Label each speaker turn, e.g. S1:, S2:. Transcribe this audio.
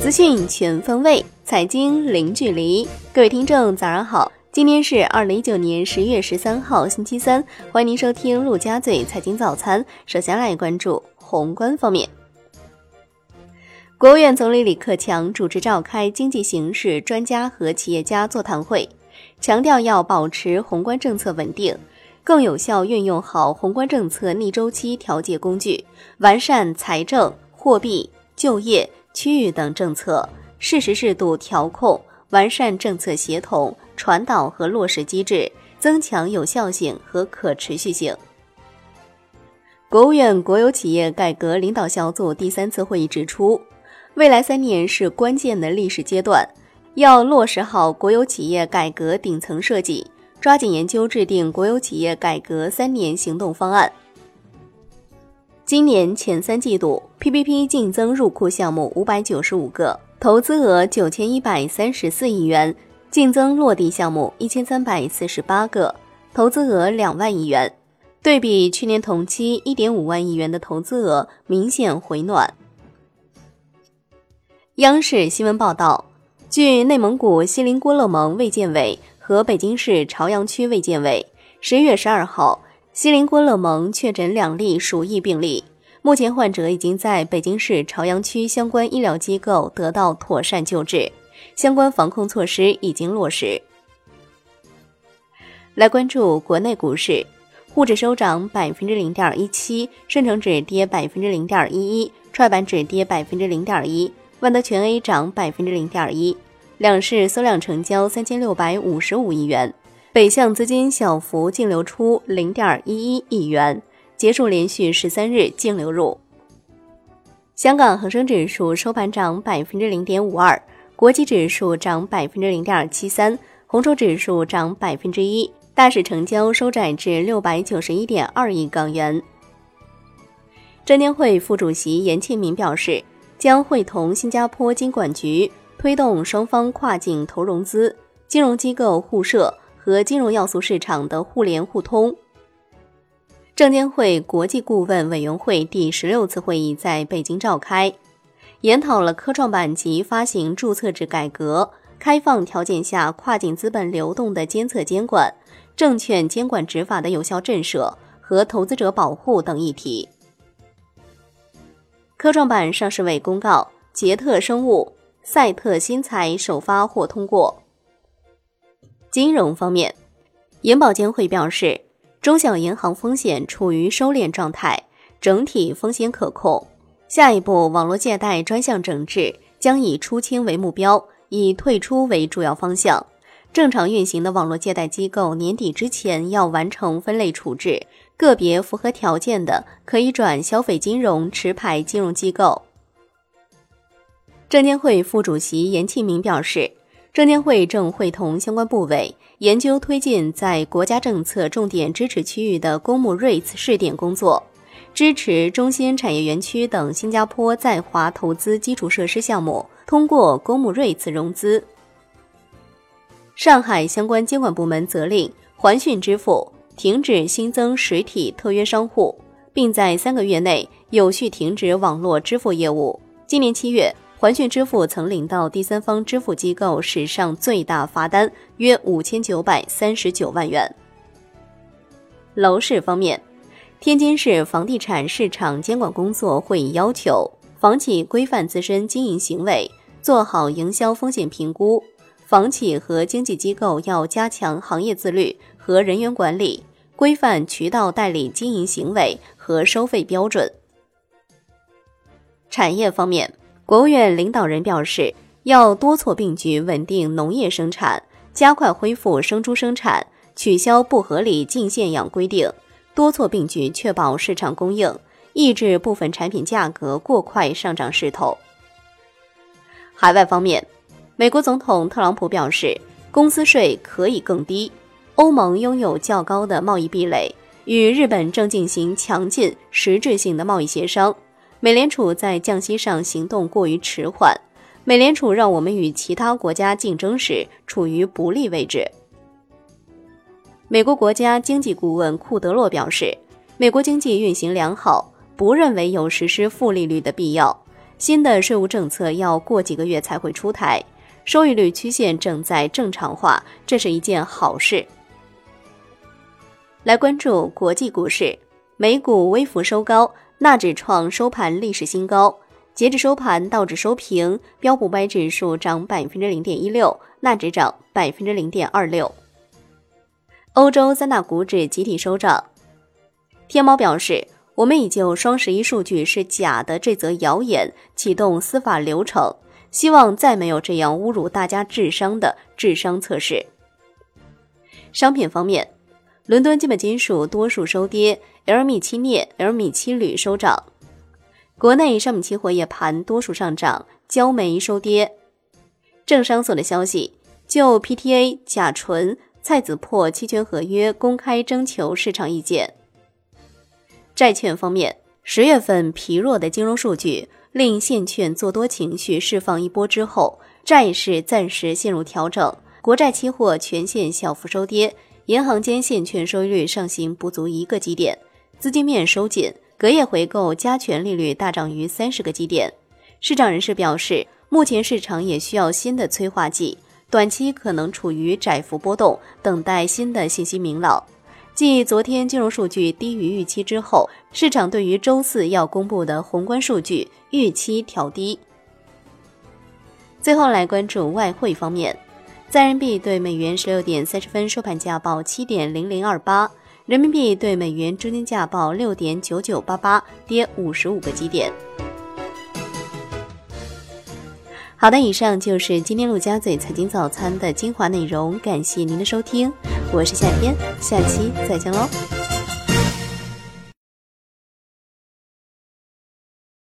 S1: 资讯全方位，财经零距离。各位听众，早上好！今天是二零一九年十月十三号，星期三。欢迎您收听陆家嘴财经早餐。首先来关注宏观方面。国务院总理李克强主持召开经济形势专家和企业家座谈会，强调要保持宏观政策稳定，更有效运用好宏观政策逆周期调节工具，完善财政、货币、就业、区域等政策，适时适度调控，完善政策协同、传导和落实机制，增强有效性和可持续性。国务院国有企业改革领导小组第三次会议指出。未来三年是关键的历史阶段，要落实好国有企业改革顶层设计，抓紧研究制定国有企业改革三年行动方案。今年前三季度，PPP 净增入库项目五百九十五个，投资额九千一百三十四亿元，净增落地项目一千三百四十八个，投资额两万亿元，对比去年同期一点五万亿元的投资额，明显回暖。央视新闻报道，据内蒙古锡林郭勒盟卫健委和北京市朝阳区卫健委，十月十二号，锡林郭勒盟确诊两例鼠疫病例，目前患者已经在北京市朝阳区相关医疗机构得到妥善救治，相关防控措施已经落实。来关注国内股市，沪指收涨百分之零点一七，深成指跌百分之零点一一，创业板指跌百分之零点一。万德全 A 涨百分之零点一，两市缩量成交三千六百五十五亿元，北向资金小幅净流出零点一一亿元，结束连续十三日净流入。香港恒生指数收盘涨百分之零点五二，国际指数涨百分之零点七三，红筹指数涨百分之一，大市成交收窄至六百九十一点二亿港元。证监会副主席严庆明表示。将会同新加坡金管局推动双方跨境投融资、金融机构互设和金融要素市场的互联互通。证监会国际顾问委员会第十六次会议在北京召开，研讨了科创板及发行注册制改革、开放条件下跨境资本流动的监测监管、证券监管执法的有效震慑和投资者保护等议题。科创板上市委公告，捷特生物、赛特新材首发或通过。金融方面，银保监会表示，中小银行风险处于收敛状态，整体风险可控。下一步，网络借贷专项整治将以出清为目标，以退出为主要方向。正常运行的网络借贷机构年底之前要完成分类处置。个别符合条件的，可以转消费金融持牌金融机构。证监会副主席严庆明表示，证监会正会同相关部委研究推进在国家政策重点支持区域的公募 REITs 试点工作，支持中心产业园区等新加坡在华投资基础设施项目通过公募 REITs 融资。上海相关监管部门责令环讯支付。停止新增实体特约商户，并在三个月内有序停止网络支付业务。今年七月，环讯支付曾领到第三方支付机构史上最大罚单，约五千九百三十九万元。楼市方面，天津市房地产市场监管工作会议要求，房企规范自身经营行为，做好营销风险评估。房企和经纪机构要加强行业自律和人员管理。规范渠道代理经营行为和收费标准。产业方面，国务院领导人表示，要多措并举稳定农业生产，加快恢复生猪生产，取消不合理进限养规定，多措并举确保市场供应，抑制部分产品价格过快上涨势头。海外方面，美国总统特朗普表示，公司税可以更低。欧盟拥有较高的贸易壁垒，与日本正进行强劲、实质性的贸易协商。美联储在降息上行动过于迟缓，美联储让我们与其他国家竞争时处于不利位置。美国国家经济顾问库德洛表示，美国经济运行良好，不认为有实施负利率的必要。新的税务政策要过几个月才会出台，收益率曲线正在正常化，这是一件好事。来关注国际股市，美股微幅收高，纳指创收盘历史新高。截至收盘，道指收平，标普百指数涨百分之零点一六，纳指涨百分之零点二六。欧洲三大股指集体收涨。天猫表示，我们已就双十一数据是假的这则谣言启动司法流程，希望再没有这样侮辱大家智商的智商测试。商品方面，伦敦基本金属多数收跌，LME 镍、LME 铝收涨。国内商品期货夜盘多数上涨，焦煤收跌。政商所的消息，就 PTA、甲醇、菜籽粕期权合约公开征求市场意见。债券方面，十月份疲弱的金融数据令现券做多情绪释放一波之后，债市暂时陷入调整，国债期货全线小幅收跌，银行间现券收益率上行不足一个基点，资金面收紧。隔夜回购加权利率大涨逾三十个基点，市场人士表示，目前市场也需要新的催化剂，短期可能处于窄幅波动，等待新的信息明朗。继昨天金融数据低于预期之后，市场对于周四要公布的宏观数据预期调低。最后来关注外汇方面，在人民币对美元十六点三十分收盘价报七点零零二八。人民币对美元中间价报六点九九八八，跌五十五个基点。好的，以上就是今天陆家嘴财经早餐的精华内容，感谢您的收听，我是夏天，下期再见喽。